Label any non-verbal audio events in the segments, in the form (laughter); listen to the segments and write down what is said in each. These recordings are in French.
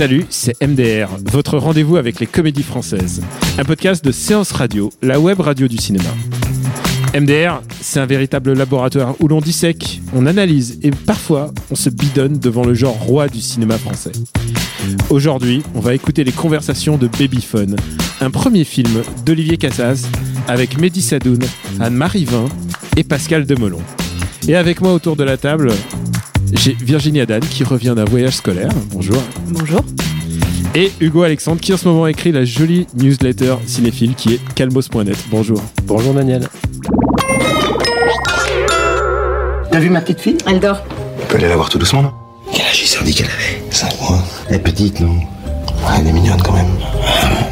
Salut, c'est MDR, votre rendez-vous avec les comédies françaises. Un podcast de Séance Radio, la web radio du cinéma. MDR, c'est un véritable laboratoire où l'on dissèque, on analyse et parfois on se bidonne devant le genre roi du cinéma français. Aujourd'hui, on va écouter les conversations de Babyphone, un premier film d'Olivier Cassaz avec Mehdi Sadoun, Anne-Marie Vin et Pascal Demolon. Et avec moi autour de la table, j'ai Virginie Adan qui revient d'un voyage scolaire. Bonjour. Bonjour. Et Hugo Alexandre qui en ce moment écrit la jolie newsletter cinéphile qui est calmos.net. Bonjour. Bonjour Daniel. T'as vu ma petite fille? Elle dort. On peut aller la voir tout doucement, non? Quel âge il s'est dit qu'elle avait? 5 mois. Elle est petite, non? Ouais, elle est mignonne quand même.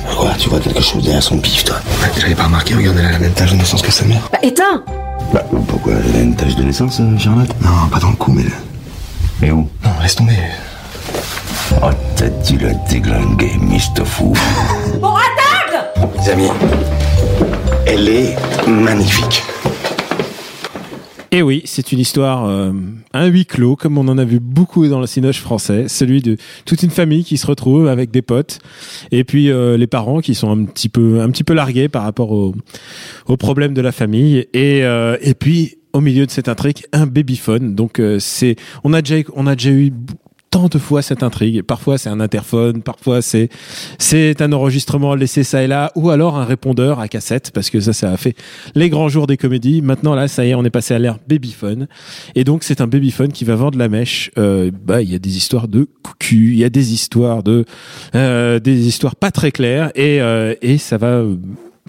Pourquoi Tu vois quelque chose derrière son pif, toi J'avais pas remarqué, regarde, elle a la même tache de naissance que sa mère. Bah éteins Bah, pourquoi Elle a une tache de naissance, euh, Charlotte? Non, pas dans le cou, mais... Mais où? Non, laisse tomber. Oh, t'as dû la déglinguer, Mr. Fou. Les amis, elle est magnifique. Et oui, c'est une histoire, euh, un huis clos, comme on en a vu beaucoup dans le cinoche français, celui de toute une famille qui se retrouve avec des potes, et puis euh, les parents qui sont un petit peu, un petit peu largués par rapport aux aux problèmes de la famille, et euh, et puis au milieu de cette intrigue, un babyphone. Donc euh, c'est, on a déjà, on a déjà eu tant de fois cette intrigue. Parfois c'est un interphone, parfois c'est c'est un enregistrement laissé ça et là, ou alors un répondeur à cassette, parce que ça, ça a fait les grands jours des comédies. Maintenant là, ça y est, on est passé à l'ère babyphone, et donc c'est un babyphone qui va vendre la mèche. Euh, bah, il y a des histoires de cucu, il y a des histoires de euh, des histoires pas très claires, et euh, et ça va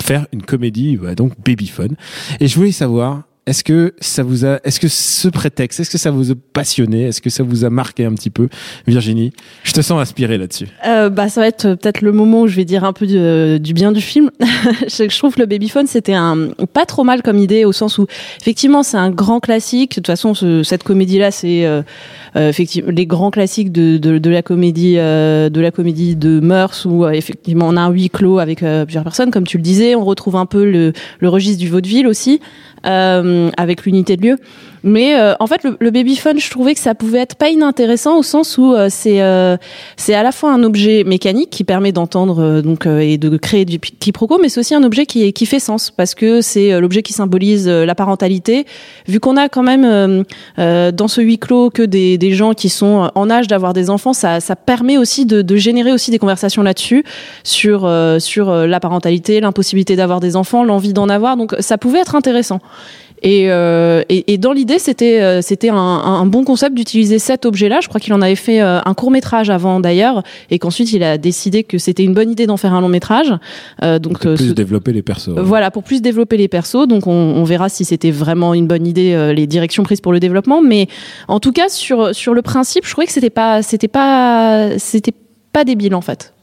faire une comédie, bah, donc babyphone. Et je voulais savoir. Est-ce que ça vous a, est-ce que ce prétexte, est-ce que ça vous a passionné, est-ce que ça vous a marqué un petit peu, Virginie Je te sens inspirée là-dessus. Euh, bah, ça va être euh, peut-être le moment où je vais dire un peu du, bien du film. (laughs) je, trouve que le Babyphone, c'était un pas trop mal comme idée au sens où effectivement c'est un grand classique. De toute façon, ce- cette comédie-là, c'est euh, euh, effectivement les grands classiques de, la comédie euh, de la comédie de mœurs où euh, effectivement on a un huis clos avec plusieurs personnes, comme tu le disais. On retrouve un peu le, le registre du vaudeville aussi euh, avec l'unité de lieu. Mais euh, en fait, le, le babyphone, je trouvais que ça pouvait être pas inintéressant au sens où euh, c'est euh, c'est à la fois un objet mécanique qui permet d'entendre euh, donc euh, et de créer du quiproquo, mais c'est aussi un objet qui qui fait sens parce que c'est l'objet qui symbolise la parentalité. Vu qu'on a quand même dans ce huis clos que des, des gens qui sont en âge d'avoir des enfants, ça, ça permet aussi de, de générer aussi des conversations là-dessus sur sur la parentalité, l'impossibilité d'avoir des enfants, l'envie d'en avoir. Donc ça pouvait être intéressant. Et, euh, et, et dans l'idée, c'était euh, c'était un, un bon concept d'utiliser cet objet-là. Je crois qu'il en avait fait euh, un court métrage avant d'ailleurs, et qu'ensuite il a décidé que c'était une bonne idée d'en faire un long métrage. Donc Pour plus ce- développer les persos. voilà, pour plus développer les persos. Donc, on, on verra si c'était vraiment une bonne idée, les directions prises pour le développement. Mais en tout cas, sur, sur le principe, je trouvais que c'était pas, c'était pas, c'était pas débile, en fait.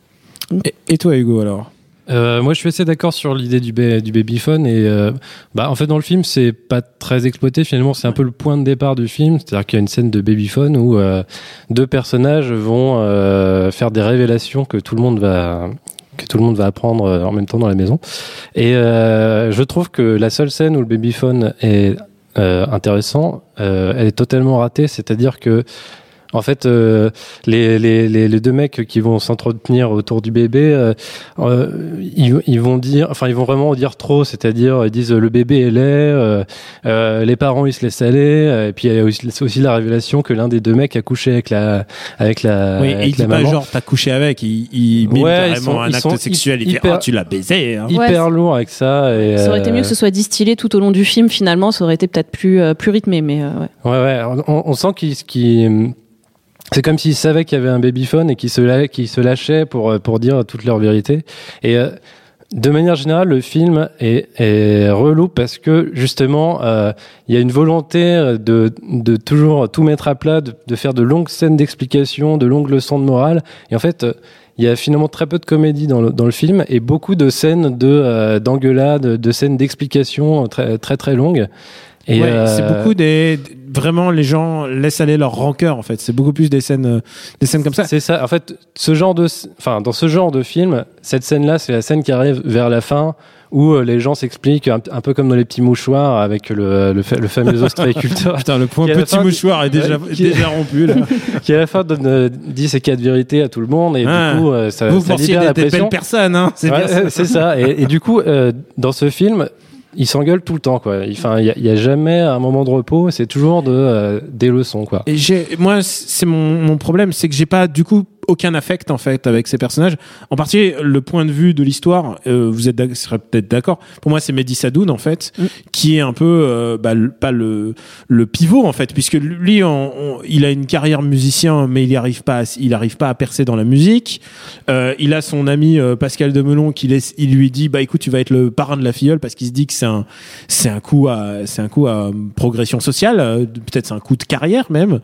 Et, et toi, Hugo, alors? Euh, moi, je suis assez d'accord sur l'idée du, ba- du babyphone et euh, bah en fait dans le film c'est pas très exploité. Finalement c'est un peu le point de départ du film. C'est-à-dire qu'il y a une scène de babyphone où euh, deux personnages vont euh, faire des révélations que tout le monde va que tout le monde va apprendre euh, en même temps dans la maison. Et euh, je trouve que la seule scène où le babyphone est intéressant elle est totalement ratée. C'est-à-dire que en fait, euh, les, les, les, les deux mecs qui vont s'entretenir autour du bébé, euh, euh, ils, ils vont dire, enfin, ils vont vraiment dire trop, c'est-à-dire, ils disent le bébé est laid, euh, euh, les parents ils se laissent aller, euh, et puis il y a aussi, c'est aussi la révélation que l'un des deux mecs a couché avec la, avec la, Oui, et avec il dit la pas maman. genre t'as couché avec, il, il mime Ouais, ils carrément sont- un ils acte sont sexuel, il hyper- oh tu l'as baisé. Hein. Hyper Ouais, lourd avec ça. Et, Ça aurait été mieux que ce soit distillé tout au long du film, finalement, ça aurait été peut-être plus, euh, plus rythmé, mais euh, ouais. Ouais, ouais. On, on sent qu'il, qu'il- c'est comme s'ils savaient qu'il y avait un babyphone et qu'ils se, se lâchaient pour, euh, pour dire toute leur vérité. Et euh, De manière générale, le film est, est relou parce que justement, euh, il y a une volonté de, de toujours tout mettre à plat, de, de faire de longues scènes d'explication, de longues leçons de morale. Et en fait, il y a finalement très peu de comédie dans le, dans le film et beaucoup de scènes de euh, d'engueulade, de scènes d'explication très très très longues. Et Ouais, euh, c'est beaucoup des vraiment les gens laissent aller leur rancœur en fait. C'est beaucoup plus des scènes euh, des scènes comme ça. C'est ça. En fait, ce genre de, enfin, dans ce genre de film, cette scène-là, c'est la scène qui arrive vers la fin où euh, les gens s'expliquent un, un peu comme dans les petits mouchoirs avec le, le, le fameux (laughs) ostréiculteur Putain, le point petit mouchoir est déjà, Ouais, (laughs) qui- déjà rompu là. (laughs) qui à la fin donne, euh, dit ses quatre vérités à tout le monde et Ah. du coup, euh, ça, Vous ça libère la des, des pression. belles personnes, hein Ouais, c'est ça. Et, et du coup, euh, dans ce film, ils s'engueulent tout le temps, quoi. Enfin, il y, a- jamais un moment de repos. C'est toujours de euh, des leçons, quoi. Et moi, c'est mon, mon problème, c'est que j'ai pas du coup aucun affect en fait avec ces personnages. En particulier, le point de vue de l'histoire, euh, vous êtes serez peut-être d'accord. Pour moi, c'est Mehdi Sadoun en fait, Mm. qui est un peu euh, bah, le- pas le le pivot en fait, puisque lui, on- on- il a une carrière musicien, mais il arrive pas, à, il arrive pas à percer dans la musique. Euh, il a son ami euh, Pascal Demelon qui laisse, il lui dit bah écoute, tu vas être le parrain de la filleule parce qu'il se dit que c'est un c'est un coup à c'est un coup à euh, progression sociale, peut-être c'est un coup de carrière même.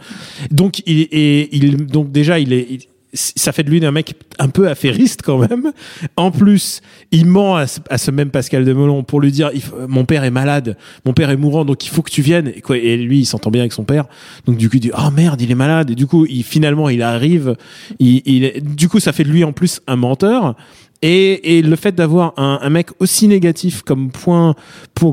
Donc il et il donc déjà il est il- ça fait de lui un mec un peu affairiste quand même. En plus, il ment à, ce- même Pascal Demelon pour lui dire mon père est malade, mon père est mourant, donc il faut que tu viennes. Et, lui, il s'entend bien avec son père, donc du coup il dit oh merde, il est malade. Et du coup, finalement, il arrive. Il, du coup, ça fait de lui en plus un menteur. Et, et le fait d'avoir un, mec aussi négatif comme point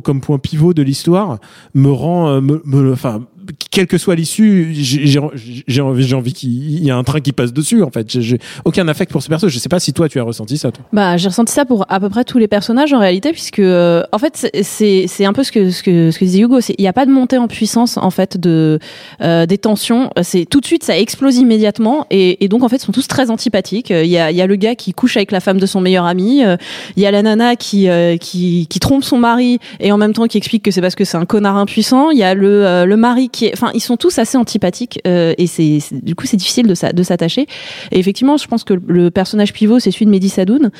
comme point pivot de l'histoire me rend euh, enfin quelle que soit l'issue j'ai envie envie qu'il y ait un train qui passe dessus en fait j'ai- aucun affect pour ce perso je sais pas si toi tu as ressenti ça toi Bah, j'ai ressenti ça pour à peu près tous les personnages en réalité, puisque euh, en fait c'est- c'est un peu ce que ce que ce que disait Hugo, il n'y a pas de montée en puissance en fait de euh, des tensions. C'est tout de suite ça explose immédiatement et, et donc en fait ils sont tous très antipathiques. Il y a il y a le gars qui couche avec la femme de son meilleur ami, euh, il y a la nana qui euh, qui qui trompe son mari et en même temps qui explique que c'est parce que c'est un connard impuissant. Il y a le euh, le mari qui est, enfin ils sont tous assez antipathiques euh, et c'est du coup c'est difficile de de s'attacher. Et effectivement, je pense que le personnage pivot c'est celui de Mehdi Sadoun.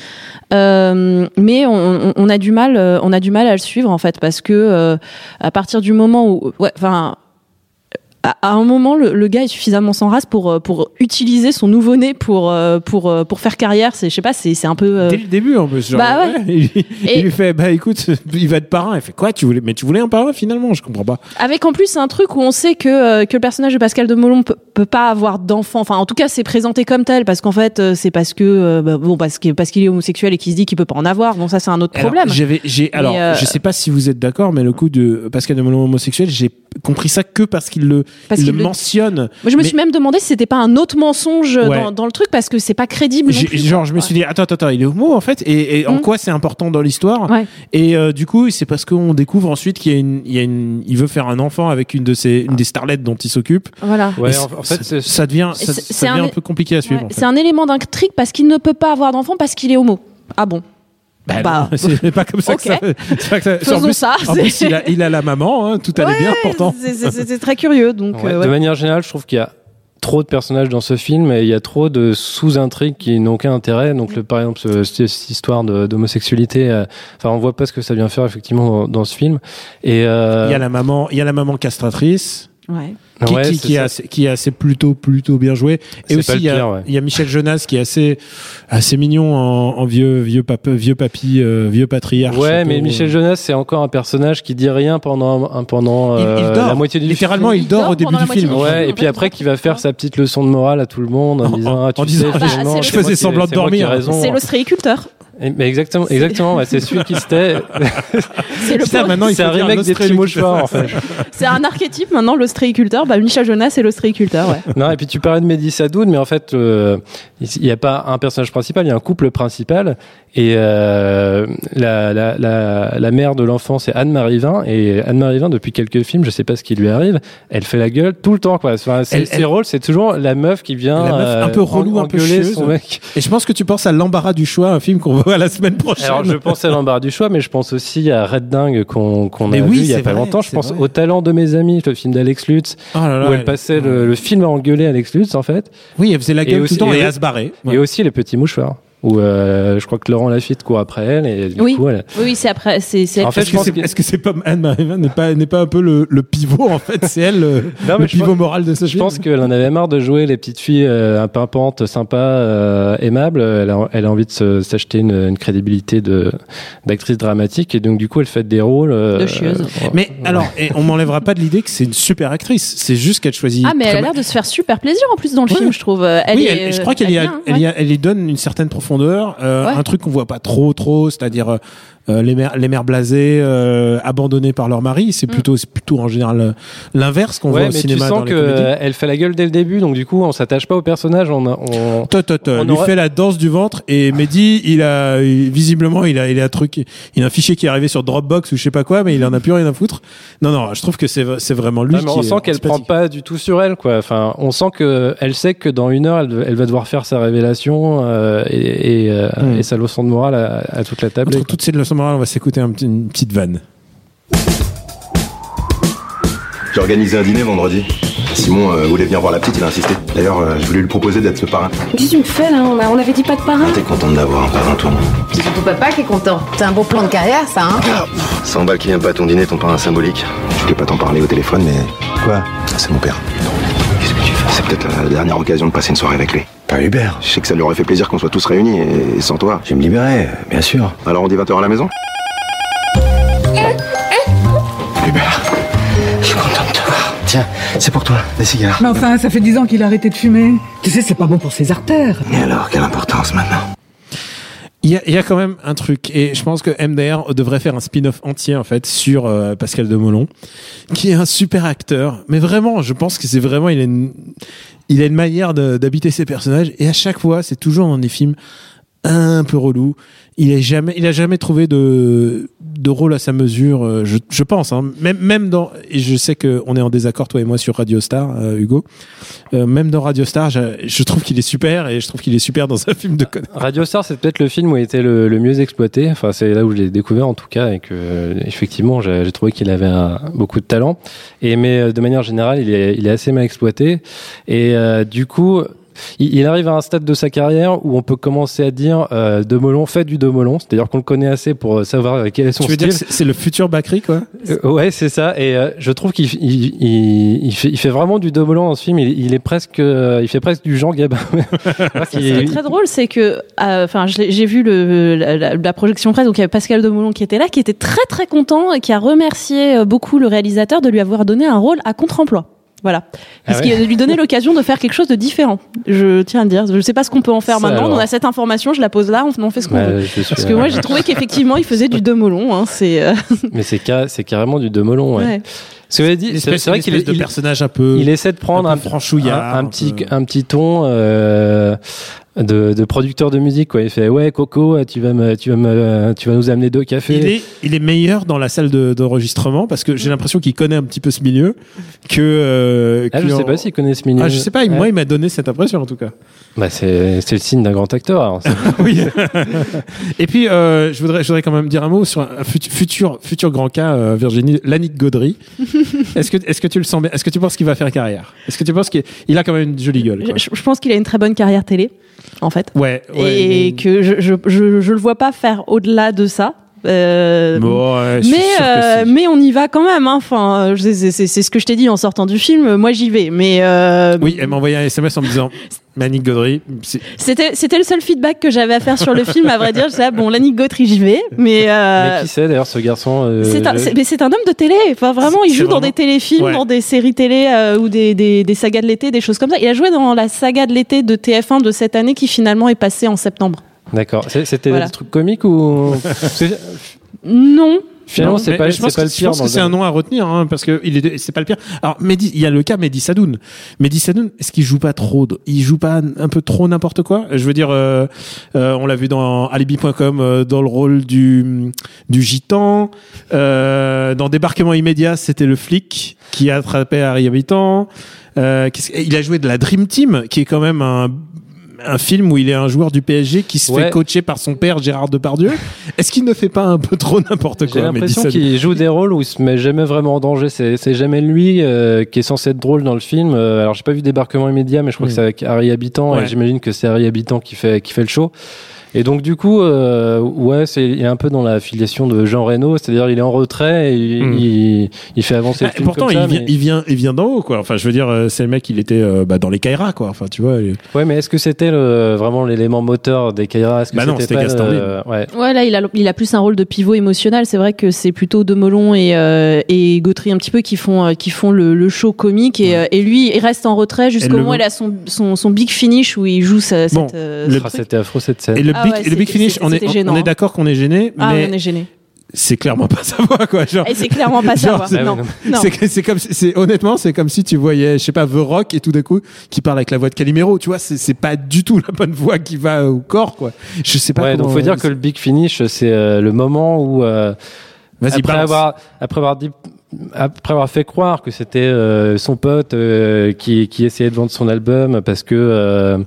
Euh, mais on, on- on a du mal, euh, on a du mal à le suivre en fait parce que euh, à partir du moment où, ouais, enfin. À, un moment, le, le gars est suffisamment sans race pour euh, pour utiliser son nouveau-né pour euh, pour euh, pour faire carrière. C'est je sais pas, c'est un peu. euh, dès le début en plus genre, Bah ouais. il, lui- Et- il lui fait bah écoute il va être parrain il fait quoi tu voulais mais tu voulais un parrain finalement? Je comprends pas Avec en plus un truc où on sait que, que le personnage de Pascal de Molon peut, peut pas avoir d'enfant. Enfin, en tout cas, c'est présenté comme tel parce qu'en fait, c'est parce que bah, bon parce que parce qu'il est homosexuel et qu'il se dit qu'il peut pas en avoir. Bon, ça c'est un autre Alors, problème. J'avais, j'ai, alors, euh, je sais pas si vous êtes d'accord, mais le coup de Pascal de Melon homosexuel, j'ai compris ça que parce qu'il le, Parce il le mentionne. Moi, je me Mais- suis même demandé si c'était pas un autre mensonge Ouais. dans, dans le truc parce que c'est pas crédible. non J'ai- plus, genre, quoi. je me suis dit, attends, attends, il est homo en fait, et, et en Mm. quoi c'est important dans l'histoire Ouais. Et euh, du coup, c'est parce qu'on découvre ensuite qu'il y a une, il y a une, il veut faire un enfant avec une de ses, une des starlettes dont il s'occupe. Voilà. Ouais, en, en fait, c'est- ça, ça devient, ça, devient un- un, peu compliqué à suivre. Ouais, en fait. C'est un élément d'intrigue parce qu'il ne peut pas avoir d'enfant parce qu'il est homo. Ah bon Bah, bah, non, (laughs) c'est pas comme ça ok. que ça. c'est pas que ça- Faisons en plus, ça, En plus, il a, il a la maman, hein, tout allait bien pourtant. C'est- c'est c'est- c'est très curieux. Donc, Ouais, euh, De ouais. manière générale, je trouve qu'il y a trop de personnages dans ce film et il y a trop de sous-intrigues qui n'ont aucun intérêt. Donc, le, par exemple, ce- cette, histoire d'homosexualité, euh, enfin, on voit pas ce que ça vient faire effectivement dans, dans ce film. Et euh, Il y a la maman, il y a la maman castratrice. Ouais. qui, ouais, qui, est qui est assez plutôt plutôt bien joué et aussi il y, a, pire, ouais. il y a Michel Jonas qui est assez assez mignon en, en vieux vieux pape, vieux papy euh, vieux patriarche Ouais, mais Michel Jonas, c'est encore un personnage qui dit rien pendant, un- pendant il, il euh, dort la moitié du littéralement il, Il dort, dort au début du film film. Ouais, et puis après, qui va faire sa petite leçon de morale à tout le monde en En- disant, ah, tu en disant, sais, moi Je faisais semblant de dormir. C'est l'ostréiculteur. Et- Mais exactement, exactement, ouais, c'est celui qui se tait. (laughs) C'est le maintenant il C'est un remake des petits en fait. (laughs) C'est un archétype maintenant, l'ostréiculteur. Bah, Michel Jonas, c'est l'ostréiculteur, ouais. Non, et puis tu parlais de Mehdi Sadoun, mais en fait, euh, il n'y a pas un personnage principal, il y a un couple principal. Et euh, la, la, la, la mère de l'enfant, c'est Anne-Marie Vin. Et Anne-Marie Vin, depuis quelques films, je sais pas ce qui lui arrive, elle fait la gueule tout le temps. Quoi. Enfin, c'est- Elle- ses elle- rôles, c'est toujours la meuf qui vient La meuf un peu euh, relou, un peu chieuse. son mec. et je pense que tu penses à l'embarras du choix un film qu'on voit la semaine prochaine Alors, je pense à l'embarras du choix, mais je pense aussi à Red Dingue qu'on a vu il y a pas vrai, longtemps. Je pense vrai. au talent de mes amis, le film d'Alex Lutz, Oh là là, où elle passait le, le film à engueuler Alex Lutz, en fait. oui elle faisait la Et gueule aussi- tout le temps et- et à se barrer Et aussi les petits mouchoirs. Où euh, je crois que Laurent Lafitte court après elle et du Oui. coup elle, Oui, oui, c'est après. C'est, c'est En fait, Est-ce je que c'est que- est-ce que c'est pas Anne-Marie Van n'est pas n'est pas un peu le, le pivot en fait c'est elle le, (laughs) Non, mais le je pivot pense- moral de ce Je film pense qu'elle en avait marre de jouer les petites filles euh, un peu pimpantes, sympas, euh, aimables. Elle a, elle a envie de se- s'acheter une, une crédibilité de d'actrice dramatique et donc du coup elle fait des rôles euh, De chieuse. euh, Mais alors, et on m'enlèvera pas de l'idée que c'est une super actrice. C'est juste qu'elle choisit. Ah, mais elle a l'air de se faire super plaisir en plus dans le Ouais. film, je trouve. Euh, Elle oui, est, elle- je crois qu'elle elle est ouais. elle y donne une certaine profondeur, euh, Ouais. un truc qu'on voit pas trop, trop, c'est-à-dire euh, les mères, les mères blasées, euh, abandonnées par leur mari. Mm. C'est plutôt, c'est plutôt en général euh, l'inverse qu'on Ouais, voit au mais cinéma tu sens les que comédies. euh, elle fait la gueule dès le début, donc du coup on s'attache pas au personnage. On, on... Tot, tot, on lui fait la danse du ventre et Mehdi, il a visiblement il a il a un truc, il a un fichier qui est arrivé sur Dropbox ou je sais pas quoi, mais il en a plus rien à foutre. Non non, je trouve que c'est c'est vraiment lui. Ouais, mais on sent qu'elle prend pas du tout sur elle, quoi. Enfin, on sent que elle sait que dans une heure, elle, elle va devoir faire sa révélation euh, et, et, euh, Hmm. et sa leçon de morale à, à toute la table. Entre toutes ces leçons on va s'écouter un petit- une petite vanne. J'ai organisé un dîner vendredi. Simon euh, voulait venir voir la petite, il a insisté. D'ailleurs, euh, je voulais lui proposer d'être le parrain. Qu'est-ce que tu me fais là on, a- on avait dit pas de parrain T'es contente d'avoir un parrain, toi C'est surtout papa qui est content. C'est un beau plan de carrière, ça, hein 100 balles qui vient pas à ton dîner, ton parrain symbolique. Je voulais pas t'en parler au téléphone, mais. Quoi? C'est mon père. C'est peut-être la dernière occasion de passer une soirée avec lui. Pas Hubert. Je sais que ça lui aurait fait plaisir qu'on soit tous réunis, et, sans toi. Je vais me libérer, bien sûr. Alors on dit 20h à la maison? Hubert, je suis content de te voir. Tiens, c'est pour toi, des cigares. Mais enfin, ça fait dix ans qu'il a arrêté de fumer. Tu sais, c'est pas bon pour ses artères. Et alors, quelle importance maintenant? Il y, a, il y a quand même un truc, et je pense que MDR devrait faire un spin-off entier en fait sur euh, Pascal Demolon, qui est un super acteur. Mais vraiment, je pense que c'est vraiment, il a une, il a une manière d'habiter ses personnages, et à chaque fois, c'est toujours dans des films un peu relous. Il a jamais, il a jamais trouvé de, de rôle à sa mesure. euh, Je, je pense, hein. même, même dans, et je sais que on est en désaccord toi et moi sur Radio Star, euh, Hugo. Euh, même dans Radio Star, je, je trouve qu'il est super, et je trouve qu'il est super dans un film de connard. Radio Star, c'est peut-être le film où il était le, le mieux exploité. Enfin, c'est là où je l'ai découvert en tout cas, et que euh, effectivement, j'ai j'ai trouvé qu'il avait un- beaucoup de talent. Et mais euh, de manière générale, il est, il est assez mal exploité. Et euh, du coup. Il, il arrive à un stade de sa carrière où on peut commencer à dire euh, Demolon fait du Demolon, c'est-à-dire qu'on le connaît assez pour savoir euh, quel est son Tu veux style. dire c'est- le futur Bakri, quoi? Euh, ouais, c'est ça. Et euh, je trouve qu'il il, il, il fait, il fait vraiment du Demolon dans ce film. Il, il est presque, euh, il fait presque du Jean Gabin. (laughs) Ce qui est très drôle, c'est que, euh, enfin, j'ai vu le, la, la- projection presse, donc il y avait Pascal Demolon qui était là, qui était très très content et qui a remercié beaucoup le réalisateur de lui avoir donné un rôle à contre-emploi. Voilà. Parce Ah ouais. qu'il lui donnait l'occasion de faire quelque chose de différent. Je tiens à dire. Je sais pas ce qu'on peut en faire Ça, maintenant. alors. On a cette information, je la pose là, on en fait ce qu'on Ouais, veut. Parce que moi, j'ai trouvé qu'effectivement, il faisait du Demolon. Hein, c'est. euh, (laughs) Mais c'est ca- c'est carrément du Demolon. Ouais. ouais. Ce que j'ai dit, c'est vrai qu'il est- de il- personnage un peu. il essaie de prendre un un, un, un un petit, un petit ton euh, de, de producteur de musique. Quoi. Il fait ouais Coco, tu vas me, tu vas me, tu vas nous amener deux cafés. Il est, il est meilleur dans la salle de- d'enregistrement parce que j'ai l'impression qu'il connaît un petit peu ce milieu que. euh, Ah, je sais en- pas s'il connaît ce milieu. Ah, je sais pas. Moi, il m'a donné cette impression en tout cas. Bah, c'est le signe d'un grand acteur. alors, (laughs) oui. Et puis, euh, je voudrais, je voudrais quand même dire un mot sur un futur, futur, futur grand cas, euh, Virginie, Lannick Gaudry. (laughs) est-ce que, est-ce que tu le sens bien Est-ce que tu penses qu'il va faire carrière? Est-ce que tu penses qu'il il a quand même une jolie gueule quoi? Je, je pense qu'il a une très bonne carrière télé, en fait. Ouais. ouais, et mais- que je, je, je, je le vois pas faire au-delà de ça. Euh, ouais, mais, euh, mais on y va quand même. hein. Enfin, je- c'est ce que je t'ai dit en sortant du film. Moi, j'y vais. Mais euh, Oui, elle m'a envoyé un SMS en me disant (laughs) Lannick Gaudry. c'était c'était le seul feedback que j'avais à faire sur le film. À vrai dire, je disais, ah, bon, Lannick Gautry, j'y vais. Mais, euh, Mais qui c'est d'ailleurs ce garçon euh, c'est un, je- c'est- mais c'est un homme de télé. Enfin, vraiment, il joue dans des téléfilms, Ouais. dans des séries télé euh, ou des, des, des sagas de l'été, des choses comme ça. Il a joué dans la saga de l'été de TF1 de cette année qui finalement est passée en septembre. D'accord. C'est- C'était Voilà. des trucs comiques ou (laughs) Non. Finalement, c'est pas, je pense pas que, le je pire. pense que c'est un nom à retenir hein, parce que il est c'est pas le pire. Alors Mehdi, il y a le cas Mehdi Sadoun. Mehdi Sadoun, est-ce qu'il joue pas trop de- il joue pas un peu trop n'importe quoi? Je veux dire euh, euh, on l'a vu dans alibi.com euh, dans le rôle du du gitan euh, dans débarquement immédiat, c'était le flic qui attrapait Harry Habitant. Euh, qu'est-ce que- il a joué de la Dream Team qui est quand même un un film où il est un joueur du PSG qui se Ouais. fait coacher par son père Gérard Depardieu. (laughs) Est-ce qu'il ne fait pas un peu trop n'importe J'ai quoi Mehdi l'impression qu'il joue des rôles où il se met jamais vraiment en danger. C'est, c'est jamais lui euh, qui est censé être drôle dans le film. Euh, alors j'ai pas vu débarquement immédiat, mais je crois que c'est avec Harry Habitant Ouais. et j'imagine que c'est Harry Habitant qui fait qui fait le show. Et donc du coup, euh, ouais, c'est il est un peu dans la filiation de Jean Reno, c'est-à-dire il est en retrait et il, Hmm. il, il fait avancer le Ah, film pourtant, comme ça, il vient, mais- il vient, il vient d'en haut, quoi. Enfin, je veux dire, euh, c'est le mec, il était euh, bah, dans les Kaira, quoi. Enfin, tu vois. il- Ouais, mais est-ce que c'était le- vraiment l'élément moteur des Kaira? Est-ce que Bah non, c'était pas Gaston le- Bide. Ouais. Ouais, là, il a, il a plus un rôle de pivot émotionnel. C'est vrai que c'est plutôt Demelon et, euh, et Gautry un petit peu qui font, euh, qui font le, le show comique. Et, euh, et lui, il reste en retrait jusqu'au moment où il a son, son, son big finish où il joue sa- Bon, cette. euh, Ah, c'était affreux cette scène. Et le Ah big, ouais, et le big finish, on est, on est d'accord qu'on est gêné, Ah, mais on est gêné. c'est clairement pas sa voix, quoi. Genre, Et c'est clairement pas. Genre, voix. c'est- Non, non. c'est c'est comme, c'est honnêtement, c'est comme si tu voyais, je sais pas, The Rock et tout d'un coup, qui parle avec la voix de Calimero. Tu vois, c'est c'est pas du tout la bonne voix qui va au corps, quoi. Je sais pas. Ouais, donc faut dire que le big finish, c'est euh, le moment où euh, Vas-y, après balance. avoir après avoir dit après avoir fait croire que c'était euh, son pote euh, qui qui essayait de vendre son album parce que euh,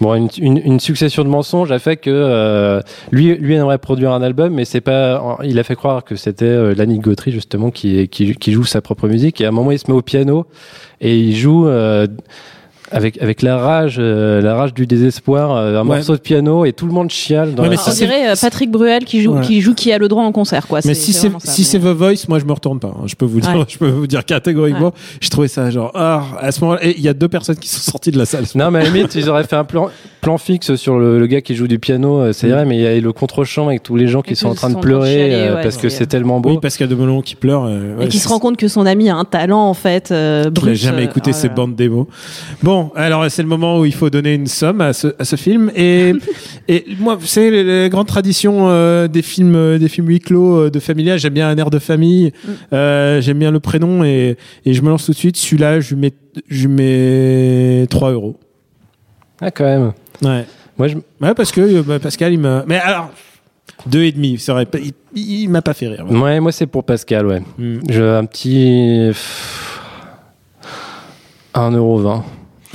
bon une, une, une succession de mensonges a fait que euh, lui lui aimerait produire un album mais c'est pas il a fait croire que c'était euh, Lanny Gautry justement qui, qui qui joue sa propre musique. Et à un moment il se met au piano et il joue euh, avec avec la rage euh, la rage du désespoir euh, un Ouais. morceau de piano et tout le monde chiale dans Ouais, la mais On si c'est- dirait euh, Patrick Bruel qui joue, Ouais. qui joue qui a le droit en concert, quoi. Mais si c'est si mais- c'est The Voice, moi je me retourne pas. hein. Je peux vous dire, Ouais. (laughs) je peux vous dire catégoriquement, je trouvais ça genre ah, à ce moment-là, et il y a deux personnes qui sont sorties de la salle. Non, mais à la limite, ils auraient fait un plan, plan fixe sur le, le gars qui joue du piano, euh, ça irait, mais il y a le contre-champ avec tous les gens qui Et sont en train de sont de pleurer chialer, euh, ouais, parce que c'est- c'est tellement beau. Oui, parce qu'il y a Demelon qui pleure. et qui c'est- se rend compte que son ami a un talent en fait brut. n'a jamais écouté ces là là. bandes démos. Bon, alors c'est le moment où il faut donner une somme à ce, à ce film. Et, (laughs) et moi, vous savez, les, les grandes traditions euh, des films, euh, des films huis clos euh, de familia, j'aime bien un air de famille, Mm. euh, j'aime bien le prénom et, et je me lance tout de suite. Celui-là, je lui mets, je lui mets 3 euros. Ah, quand même. Ouais. Moi, je, Ouais, parce que euh, bah, Pascal, il m'a. Mais alors, deux et demi, c'est vrai. Il, il m'a pas fait rire. ouais, moi, c'est pour Pascal, ouais. Mm. Je, un petit. pff, 1,20€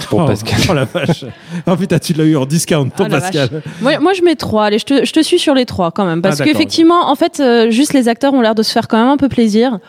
pour oh, Pascal. Oh la vache. Oh putain, tu l'as eu en discount, ton Ah, la Pascal. Moi, moi, je mets trois. Allez, je te, je te suis sur les trois quand même. Parce Ah, qu'effectivement, en fait, euh, juste les acteurs ont l'air de se faire quand même un peu plaisir.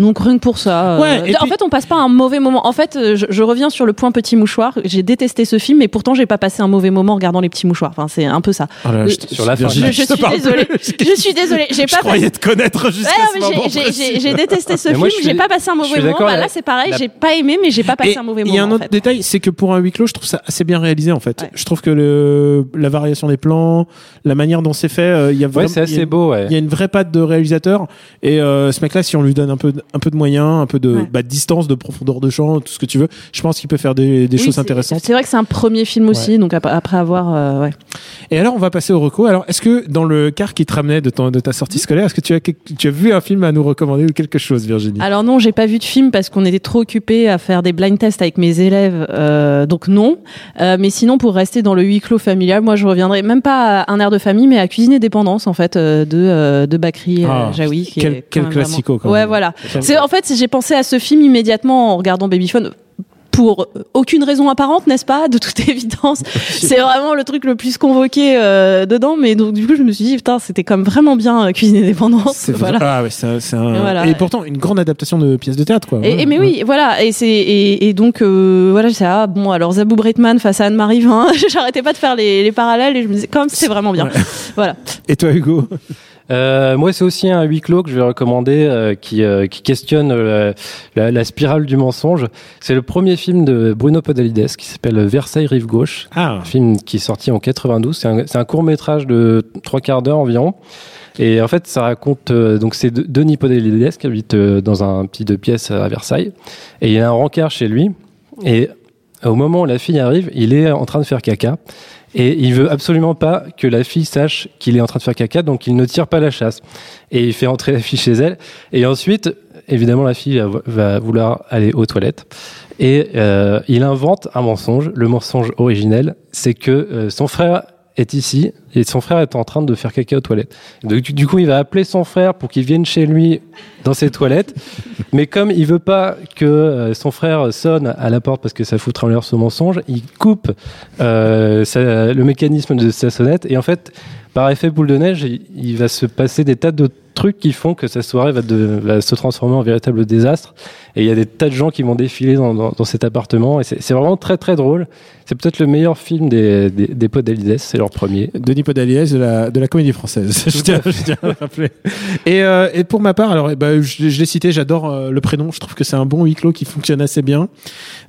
Donc rien que pour ça. euh, et en puis- fait, on passe pas un mauvais moment. En fait, je, je reviens sur le point petit mouchoir. J'ai détesté ce film, mais pourtant j'ai pas passé un mauvais moment en regardant les petits mouchoirs. Enfin, c'est un peu ça. Oh là Euh, je sur la fin. Je, je (laughs) suis désolée. Je suis désolée. J'ai Je pas croyais passé. te connaître jusqu'à Ouais, ce j'ai- détesté ce moi, film. je J'ai pas passé un je mauvais moment. Bah, là, c'est pareil. la- J'ai pas aimé, mais j'ai pas passé Et un mauvais Il moment. y a un en autre fait. détail, c'est que pour un huis clos, je trouve ça assez bien réalisé en fait. Ouais. Je trouve que le, la variation des plans, la manière dont c'est fait, euh, il y a Ouais, vraiment, c'est il assez une- beau, ouais. Il y a une vraie patte de réalisateur et euh, ce mec-là, si on lui donne un peu, un peu de moyens, un peu de, Ouais. bah, de distance, de profondeur de champ, tout ce que tu veux, je pense qu'il peut faire des, des Oui, choses intéressantes. C'est vrai que c'est un premier film aussi, donc ap- après avoir, euh, ouais. Et alors, on va passer au reco. Alors, est-ce que dans le car qui te ramenait de, ton, de ta sortie scolaire, est-ce que tu as, tu as vu un film à nous recommander ou quelque chose, Virginie? Alors non, j'ai pas vu de film parce qu'on était trop occupés à faire des blind tests avec mes élèves, euh, donc non. Euh, mais sinon, pour rester dans le huis clos familial, moi je reviendrai même pas à un air de famille, mais à Cuisine et Dépendance en fait euh, de euh, de Bakri Ah, Jaoui. qui quel- est quel classico, vraiment- quand Ouais, voilà. C'est en fait j'ai pensé à ce film immédiatement en regardant Babyphone. Pour aucune raison apparente, n'est-ce pas De toute (laughs) évidence, c'est vraiment le truc le plus convoqué euh, dedans. Mais donc du coup, je me suis dit putain, c'était comme vraiment bien euh, Cuisine et Dépendance. C'est Voilà. Ah ouais, c'est un- c'est un... Voilà. Et pourtant, une grande adaptation de pièce de théâtre, quoi. Et, Ouais. et mais oui, voilà. Et c'est et, et donc euh, voilà, c'est ah bon alors Zabou Bretman face à Anne-Marie Vin. (laughs) J'arrêtais pas de faire les, les parallèles et je me disais comme c'était vraiment bien. Voilà. Et toi, Hugo? Euh, moi, c'est aussi un huis clos que je vais recommander euh, qui, euh, qui questionne euh, la, la spirale du mensonge. C'est le premier film de Bruno Podalides qui s'appelle Versailles Rive Gauche. Ah. Un film qui est sorti en 92. C'est un, un court métrage de trois quarts d'heure environ. Et en fait, ça raconte euh, donc c'est De- Denis Podalides qui habite euh, dans un petit deux pièces à Versailles et il y a un rencard chez lui et au moment où la fille arrive, il est en train de faire caca et il veut absolument pas que la fille sache qu'il est en train de faire caca, donc il ne tire pas la chasse. Et il fait entrer la fille chez elle. Et ensuite, évidemment, la fille va- vouloir aller aux toilettes. Et euh, il invente un mensonge. Le mensonge originel, c'est que euh, son frère est ici et son frère est en train de faire caca aux toilettes. Donc, du- du coup, il va appeler son frère pour qu'il vienne chez lui dans ses toilettes. (laughs) Mais comme il veut pas que euh, son frère sonne à la porte parce que ça foutra en l'air ce mensonge, il coupe euh, sa- le mécanisme de sa sonnette et en fait, par effet boule de neige, il, il va se passer des tas de trucs qui font que cette soirée va, de, va se transformer en véritable désastre. Et il y a des tas de gens qui vont défiler dans, dans, dans cet appartement. Et c'est vraiment très très drôle. C'est peut-être le meilleur film des, des, des Podalides, c'est leur premier. Denis Podalides de la, de la comédie française. (laughs) je, tiens, je tiens à le rappeler. Et, euh, et pour ma part, alors, eh ben, je, je l'ai cité, j'adore euh, le prénom. Je trouve que c'est un bon huis clos qui fonctionne assez bien,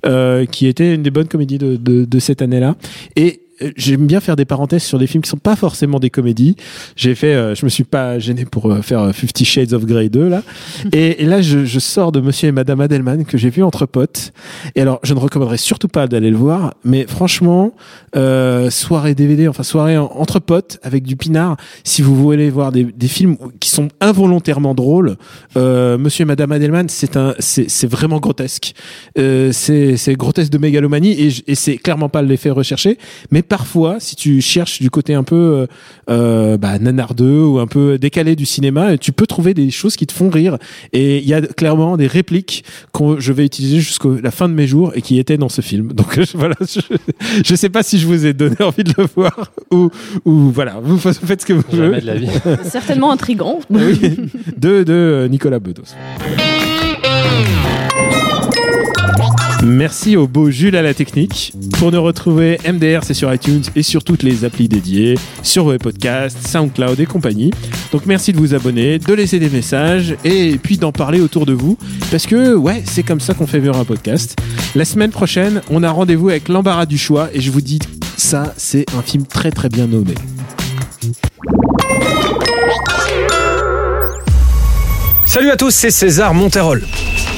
euh, qui était une des bonnes comédies de, de, de cette année-là. Et j'aime bien faire des parenthèses sur des films qui sont pas forcément des comédies. J'ai fait, euh, je me suis pas gêné pour euh, faire Fifty Shades of Grey 2 là. (laughs) Et, et là, je, je sors de Monsieur et Madame Adelman que j'ai vu entre potes. Et alors, je ne recommanderais surtout pas d'aller le voir, mais franchement, euh, soirée DVD, enfin soirée en- entre potes avec du pinard. Si vous voulez voir des, des films qui sont involontairement drôles, euh, Monsieur et Madame Adelman, c'est un, c'est c'est vraiment grotesque. Euh, c'est c'est grotesque de mégalomanie et, et c'est clairement pas l'effet recherché. Mais parfois, si tu cherches du côté un peu euh, euh, bah, nanardeux ou un peu décalé du cinéma, tu peux trouver des choses qui te font rire. Et il y a clairement des répliques que je vais utiliser jusqu'à la fin de mes jours et qui étaient dans ce film. Donc (laughs) je- voilà, je, je sais pas si je vous ai donné (laughs) envie de le voir ou, ou voilà, vous fa- faites ce que vous voulez. de la vie. C'est certainement intrigant. Oui, de, de Nicolas Bedos. (laughs) Merci au beau Jules à la technique. Pour nous retrouver, MDR, c'est sur iTunes et sur toutes les applis dédiées, sur vos podcasts, SoundCloud et compagnie. Donc merci de vous abonner, de laisser des messages et puis d'en parler autour de vous. Parce que, ouais, c'est comme ça qu'on fait vivre un podcast. La semaine prochaine, on a rendez-vous avec l'embarras du choix et je vous dis, ça, c'est un film très très bien nommé. Salut à tous, c'est César Monterol.